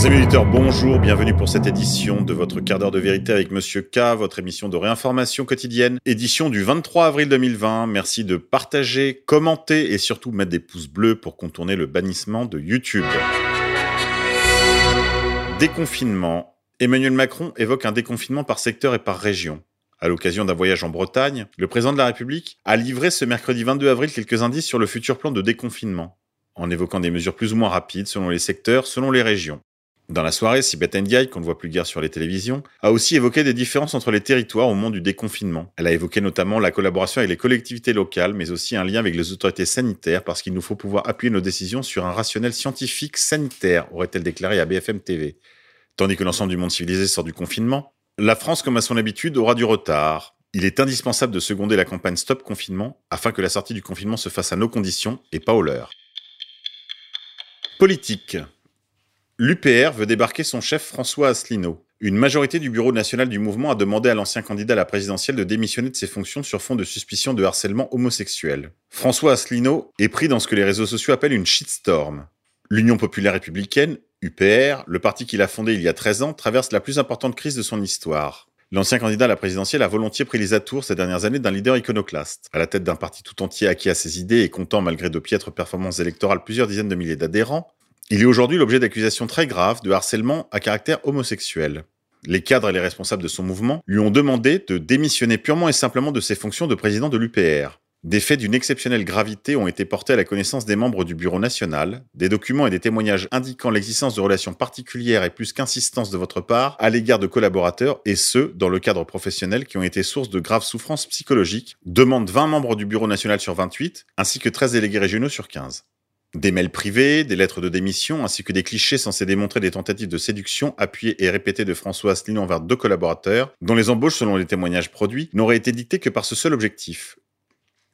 Chers amis bonjour, bienvenue pour cette édition de votre quart d'heure de vérité avec Monsieur K, votre émission de réinformation quotidienne, édition du 23 avril 2020. Merci de partager, commenter et surtout mettre des pouces bleus pour contourner le bannissement de YouTube. Déconfinement. Emmanuel Macron évoque un déconfinement par secteur et par région. À l'occasion d'un voyage en Bretagne, le président de la République a livré ce mercredi 22 avril quelques indices sur le futur plan de déconfinement, en évoquant des mesures plus ou moins rapides selon les secteurs, selon les régions. Dans la soirée, Sibeth Ndiaye, qu'on ne voit plus guère sur les télévisions, a aussi évoqué des différences entre les territoires au moment du déconfinement. Elle a évoqué notamment la collaboration avec les collectivités locales, mais aussi un lien avec les autorités sanitaires, parce qu'il nous faut pouvoir appuyer nos décisions sur un rationnel scientifique sanitaire, aurait-elle déclaré à BFM TV. Tandis que l'ensemble du monde civilisé sort du confinement, la France, comme à son habitude, aura du retard. Il est indispensable de seconder la campagne Stop Confinement afin que la sortie du confinement se fasse à nos conditions et pas aux leurs. Politique. L'UPR veut débarquer son chef François Asselineau. Une majorité du bureau national du mouvement a demandé à l'ancien candidat à la présidentielle de démissionner de ses fonctions sur fond de suspicion de harcèlement homosexuel. François Asselineau est pris dans ce que les réseaux sociaux appellent une shitstorm. L'Union populaire républicaine, UPR, le parti qu'il a fondé il y a 13 ans, traverse la plus importante crise de son histoire. L'ancien candidat à la présidentielle a volontiers pris les atours ces dernières années d'un leader iconoclaste. À la tête d'un parti tout entier acquis à ses idées et comptant malgré de piètres performances électorales plusieurs dizaines de milliers d'adhérents, il est aujourd'hui l'objet d'accusations très graves de harcèlement à caractère homosexuel. Les cadres et les responsables de son mouvement lui ont demandé de démissionner purement et simplement de ses fonctions de président de l'UPR. Des faits d'une exceptionnelle gravité ont été portés à la connaissance des membres du Bureau national, des documents et des témoignages indiquant l'existence de relations particulières et plus qu'insistance de votre part à l'égard de collaborateurs, et ce, dans le cadre professionnel, qui ont été source de graves souffrances psychologiques, demandent 20 membres du Bureau national sur 28, ainsi que 13 délégués régionaux sur 15. Des mails privés, des lettres de démission, ainsi que des clichés censés démontrer des tentatives de séduction appuyées et répétées de François Asselineau envers deux collaborateurs, dont les embauches, selon les témoignages produits, n'auraient été dictées que par ce seul objectif.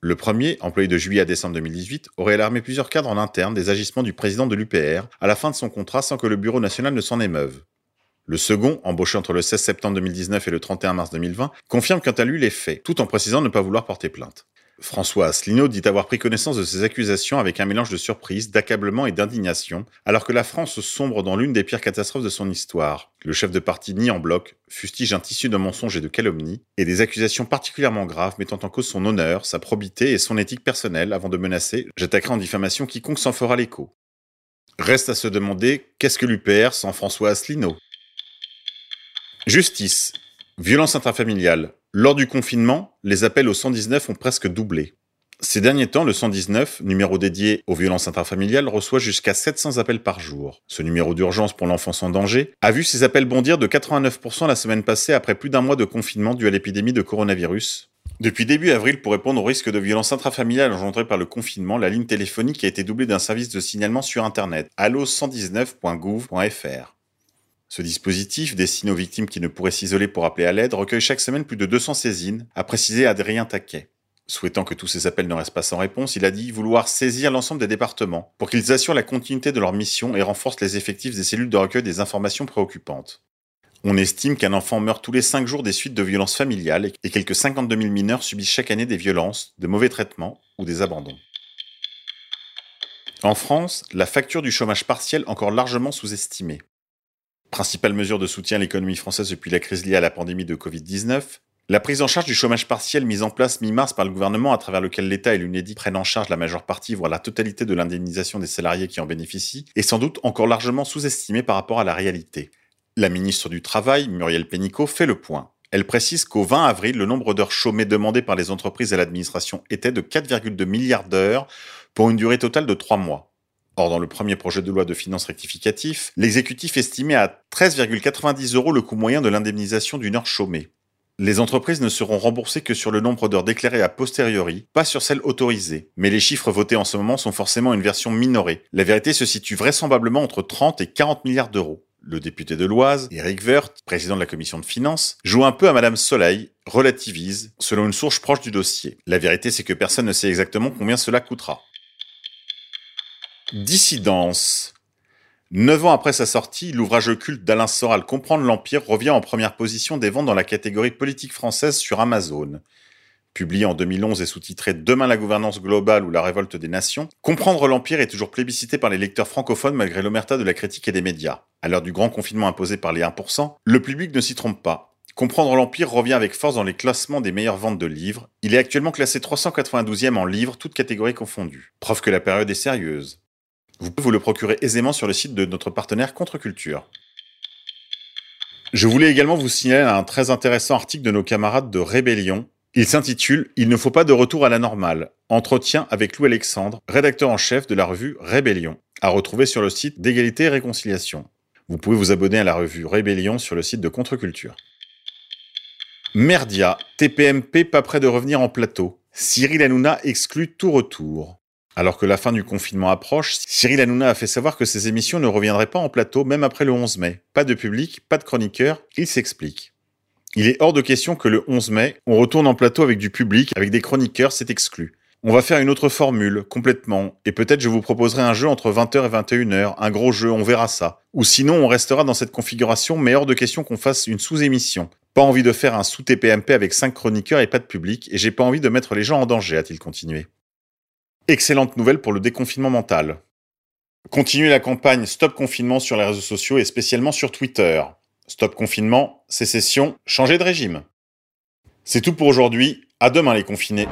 Le premier, employé de juillet à décembre 2018, aurait alarmé plusieurs cadres en interne des agissements du président de l'UPR à la fin de son contrat sans que le bureau national ne s'en émeuve. Le second, embauché entre le 16 septembre 2019 et le 31 mars 2020, confirme quant à lui les faits, tout en précisant ne pas vouloir porter plainte. François Asselineau dit avoir pris connaissance de ces accusations avec un mélange de surprise, d'accablement et d'indignation, alors que la France sombre dans l'une des pires catastrophes de son histoire. Le chef de parti nie en bloc, fustige un tissu de mensonges et de calomnies, et des accusations particulièrement graves mettant en cause son honneur, sa probité et son éthique personnelle avant de menacer « j'attaquerai en diffamation quiconque s'en fera l'écho ». Reste à se demander qu'est-ce que l'UPR sans François Asselineau? Justice. Violence intrafamiliale. Lors du confinement, les appels au 119 ont presque doublé. Ces derniers temps, le 119, numéro dédié aux violences intrafamiliales, reçoit jusqu'à 700 appels par jour. Ce numéro d'urgence pour l'enfance en danger a vu ses appels bondir de 89% la semaine passée après plus d'un mois de confinement dû à l'épidémie de coronavirus. Depuis début avril, pour répondre au risque de violence intrafamiliale engendré par le confinement, la ligne téléphonique a été doublée d'un service de signalement sur Internet, allo119.gouv.fr. Ce dispositif, destiné aux victimes qui ne pourraient s'isoler pour appeler à l'aide, recueille chaque semaine plus de 200 saisines, a précisé Adrien Taquet. Souhaitant que tous ces appels ne restent pas sans réponse, il a dit vouloir saisir l'ensemble des départements pour qu'ils assurent la continuité de leur mission et renforcent les effectifs des cellules de recueil des informations préoccupantes. On estime qu'un enfant meurt tous les 5 jours des suites de violences familiales et quelques 52 000 mineurs subissent chaque année des violences, de mauvais traitements ou des abandons. En France, la facture du chômage partiel encore largement sous-estimée. Principale mesure de soutien à l'économie française depuis la crise liée à la pandémie de Covid-19, la prise en charge du chômage partiel mise en place mi-mars par le gouvernement à travers lequel l'État et l'UNEDIC prennent en charge la majeure partie, voire la totalité de l'indemnisation des salariés qui en bénéficient, est sans doute encore largement sous-estimée par rapport à la réalité. La ministre du Travail, Muriel Pénicaud, fait le point. Elle précise qu'au 20 avril, le nombre d'heures chômées demandées par les entreprises et l'administration était de 4,2 milliards d'heures pour une durée totale de 3 mois. Or, dans le premier projet de loi de finances rectificatif, l'exécutif estimait à 13,90 euros le coût moyen de l'indemnisation d'une heure chômée. Les entreprises ne seront remboursées que sur le nombre d'heures déclarées a posteriori, pas sur celles autorisées. Mais les chiffres votés en ce moment sont forcément une version minorée. La vérité se situe vraisemblablement entre 30 et 40 milliards d'euros. Le député de l'Oise, Eric Woerth, président de la commission de finances, joue un peu à Madame Soleil, relativise, selon une source proche du dossier. La vérité c'est que personne ne sait exactement combien cela coûtera. Dissidence. Neuf ans après sa sortie, l'ouvrage culte d'Alain Soral Comprendre l'Empire revient en première position des ventes dans la catégorie politique française sur Amazon. publié en 2011 et sous-titré Demain la gouvernance globale ou la révolte des nations, comprendre l'Empire est toujours plébiscité par les lecteurs francophones malgré l'omerta de la critique et des médias. À l'heure du grand confinement imposé par les 1%, le public ne s'y trompe pas. Comprendre l'Empire revient avec force dans les classements des meilleures ventes de livres. Il est actuellement classé 392e en livres, toutes catégories confondues. Preuve que la période est sérieuse. Vous pouvez vous le procurer aisément sur le site de notre partenaire Contre-Culture. Je voulais également vous signaler un très intéressant article de nos camarades de Rébellion. Il s'intitule Il ne faut pas de retour à la normale. Entretien avec Lou Alexandre, rédacteur en chef de la revue Rébellion, à retrouver sur le site d'égalité et réconciliation. Vous pouvez vous abonner à la revue Rébellion sur le site de Contre-Culture. Merdia, TPMP pas prêt de revenir en plateau. Cyril Hanouna exclut tout retour. Alors que la fin du confinement approche, Cyril Hanouna a fait savoir que ses émissions ne reviendraient pas en plateau même après le 11 mai. Pas de public, pas de chroniqueur, il s'explique. Il est hors de question que le 11 mai, on retourne en plateau avec du public, avec des chroniqueurs, c'est exclu. On va faire une autre formule, complètement, et peut-être je vous proposerai un jeu entre 20h et 21h, un gros jeu, on verra ça. Ou sinon on restera dans cette configuration, mais hors de question qu'on fasse une sous-émission. Pas envie de faire un sous-TPMP avec 5 chroniqueurs et pas de public, et j'ai pas envie de mettre les gens en danger, a-t-il continué. Excellente nouvelle pour le déconfinement mental. Continuez la campagne Stop Confinement sur les réseaux sociaux et spécialement sur Twitter. Stop Confinement, sécession, changer de régime. C'est tout pour aujourd'hui. À demain les confinés.